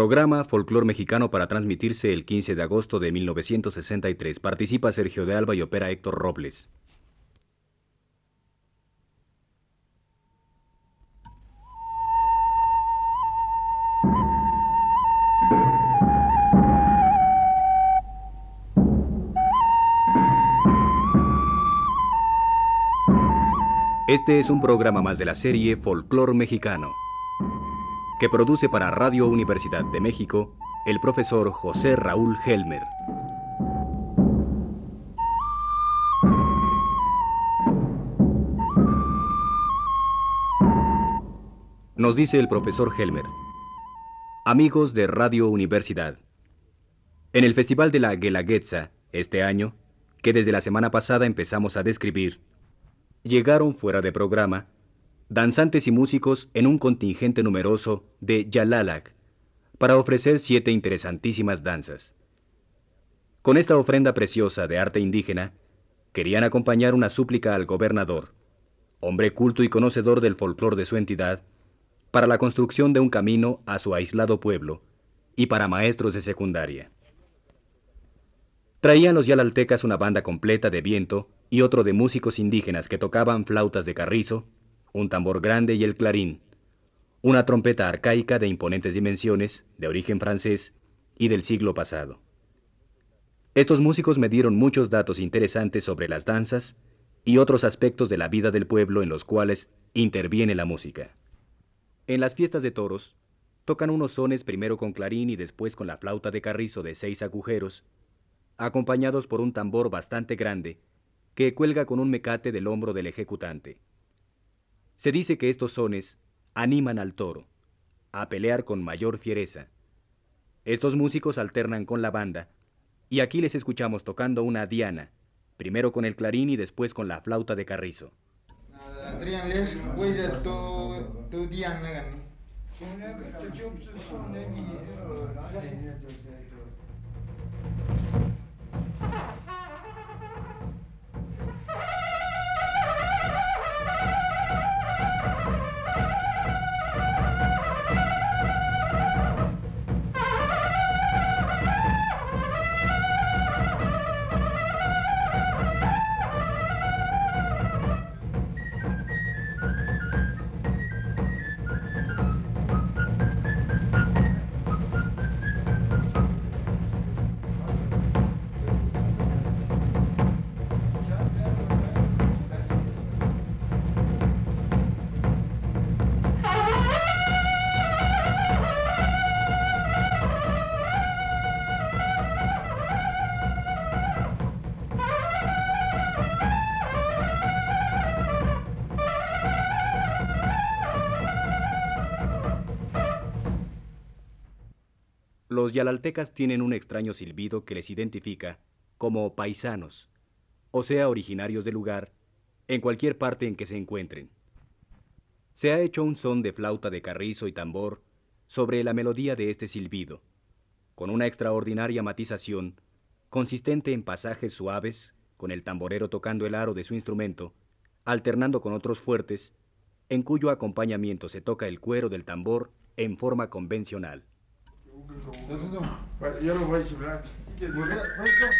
Programa Folclor Mexicano para transmitirse el 15 de agosto de 1963. Participa Sergio de Alba y opera Héctor Robles. Este es un programa más de la serie Folclor Mexicano que produce para Radio Universidad de México el profesor José Raúl Helmer. Nos dice el profesor Helmer. Amigos de Radio Universidad. En el Festival de la Guelaguetza, este año, que desde la semana pasada empezamos a describir, llegaron fuera de programa danzantes y músicos en un contingente numeroso de Yalalac para ofrecer siete interesantísimas danzas. Con esta ofrenda preciosa de arte indígena, querían acompañar una súplica al gobernador, hombre culto y conocedor del folclor de su entidad, para la construcción de un camino a su aislado pueblo y para maestros de secundaria. Traían los yalaltecas una banda completa de viento y otro de músicos indígenas que tocaban flautas de carrizo, un tambor grande y el clarín, una trompeta arcaica de imponentes dimensiones, de origen francés y del siglo pasado. Estos músicos me dieron muchos datos interesantes sobre las danzas y otros aspectos de la vida del pueblo en los cuales interviene la música. En las fiestas de toros, tocan unos sones primero con clarín y después con la flauta de carrizo de seis agujeros, acompañados por un tambor bastante grande que cuelga con un mecate del hombro del ejecutante. Se dice que estos sones animan al toro a pelear con mayor fiereza. Estos músicos alternan con la banda y aquí les escuchamos tocando una diana, primero con el clarín y después con la flauta de carrizo. Los yalaltecas tienen un extraño silbido que les identifica como paisanos, o sea, originarios del lugar, en cualquier parte en que se encuentren. Se ha hecho un son de flauta de carrizo y tambor sobre la melodía de este silbido, con una extraordinaria matización consistente en pasajes suaves, con el tamborero tocando el aro de su instrumento, alternando con otros fuertes, en cuyo acompañamiento se toca el cuero del tambor en forma convencional. Yellow, white, black. Burada, burada.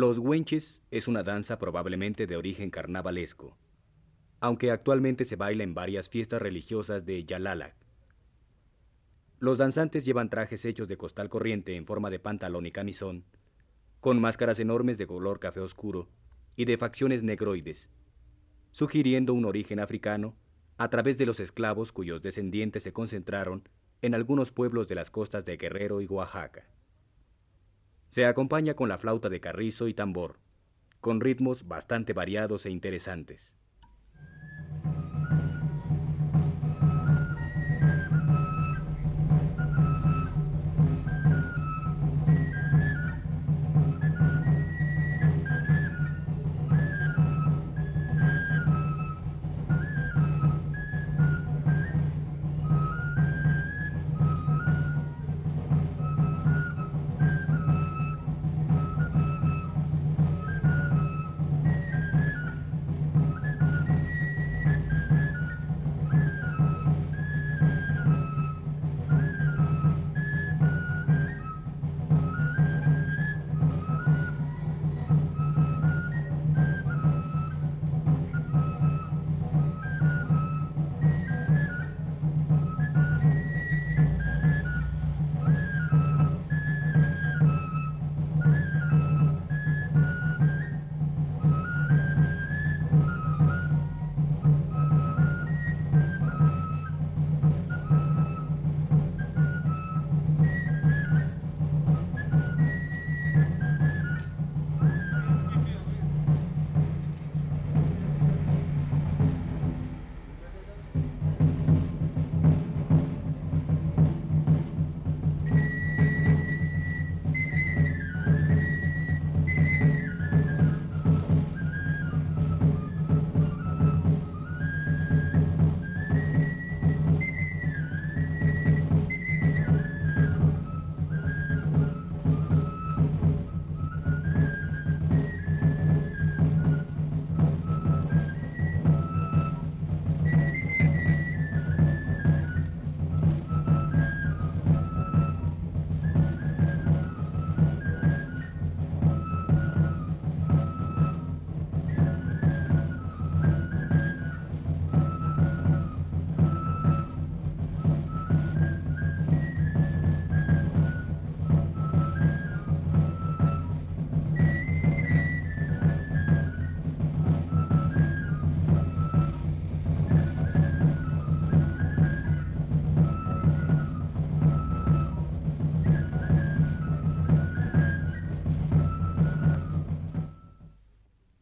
Los huenches es una danza probablemente de origen carnavalesco, aunque actualmente se baila en varias fiestas religiosas de Yalalac. Los danzantes llevan trajes hechos de costal corriente en forma de pantalón y camisón, con máscaras enormes de color café oscuro y de facciones negroides, sugiriendo un origen africano a través de los esclavos cuyos descendientes se concentraron en algunos pueblos de las costas de Guerrero y Oaxaca. Se acompaña con la flauta de carrizo y tambor, con ritmos bastante variados e interesantes.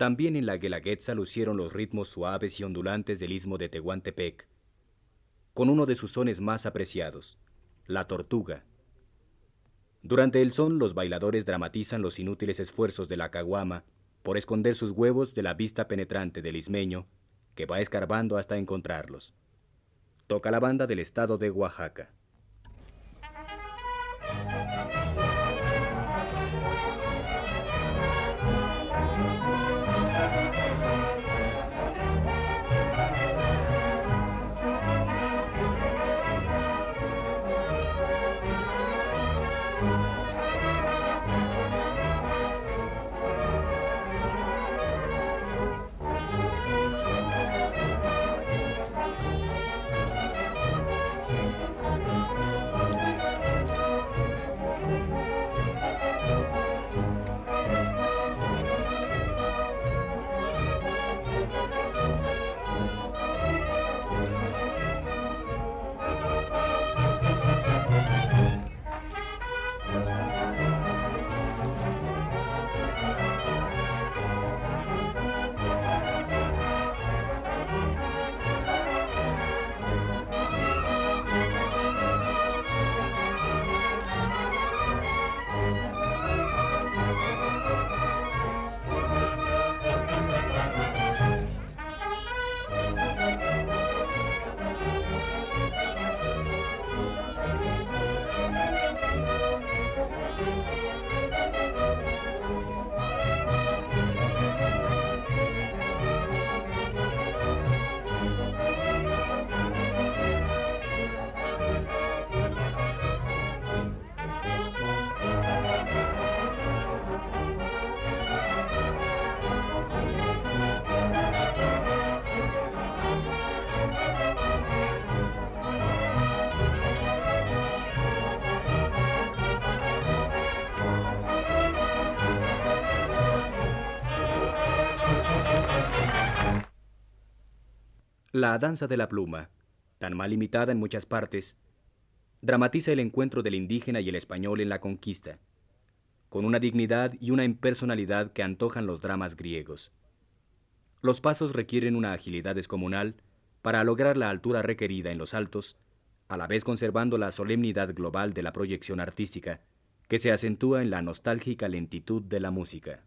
También en la Guelaguetza lucieron los ritmos suaves y ondulantes del istmo de Tehuantepec, con uno de sus sones más apreciados, la tortuga. Durante el son, los bailadores dramatizan los inútiles esfuerzos de la caguama por esconder sus huevos de la vista penetrante del ismeño, que va escarbando hasta encontrarlos. Toca la banda del estado de Oaxaca. La danza de la pluma, tan mal imitada en muchas partes, dramatiza el encuentro del indígena y el español en la conquista, con una dignidad y una impersonalidad que antojan los dramas griegos. Los pasos requieren una agilidad descomunal para lograr la altura requerida en los altos, a la vez conservando la solemnidad global de la proyección artística, que se acentúa en la nostálgica lentitud de la música.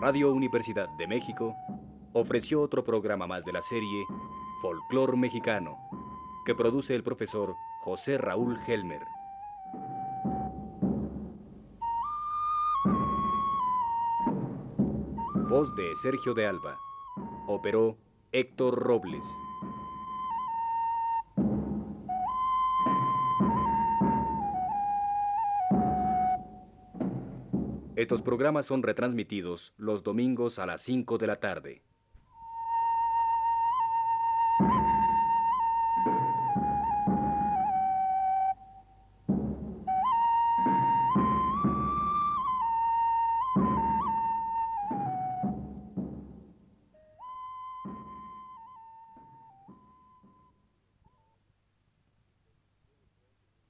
Radio Universidad de México ofreció otro programa más de la serie Folclor Mexicano, que produce el profesor José Raúl Helmer. Voz de Sergio de Alba. Operó Héctor Robles. Estos programas son retransmitidos los domingos a las 5 de la tarde.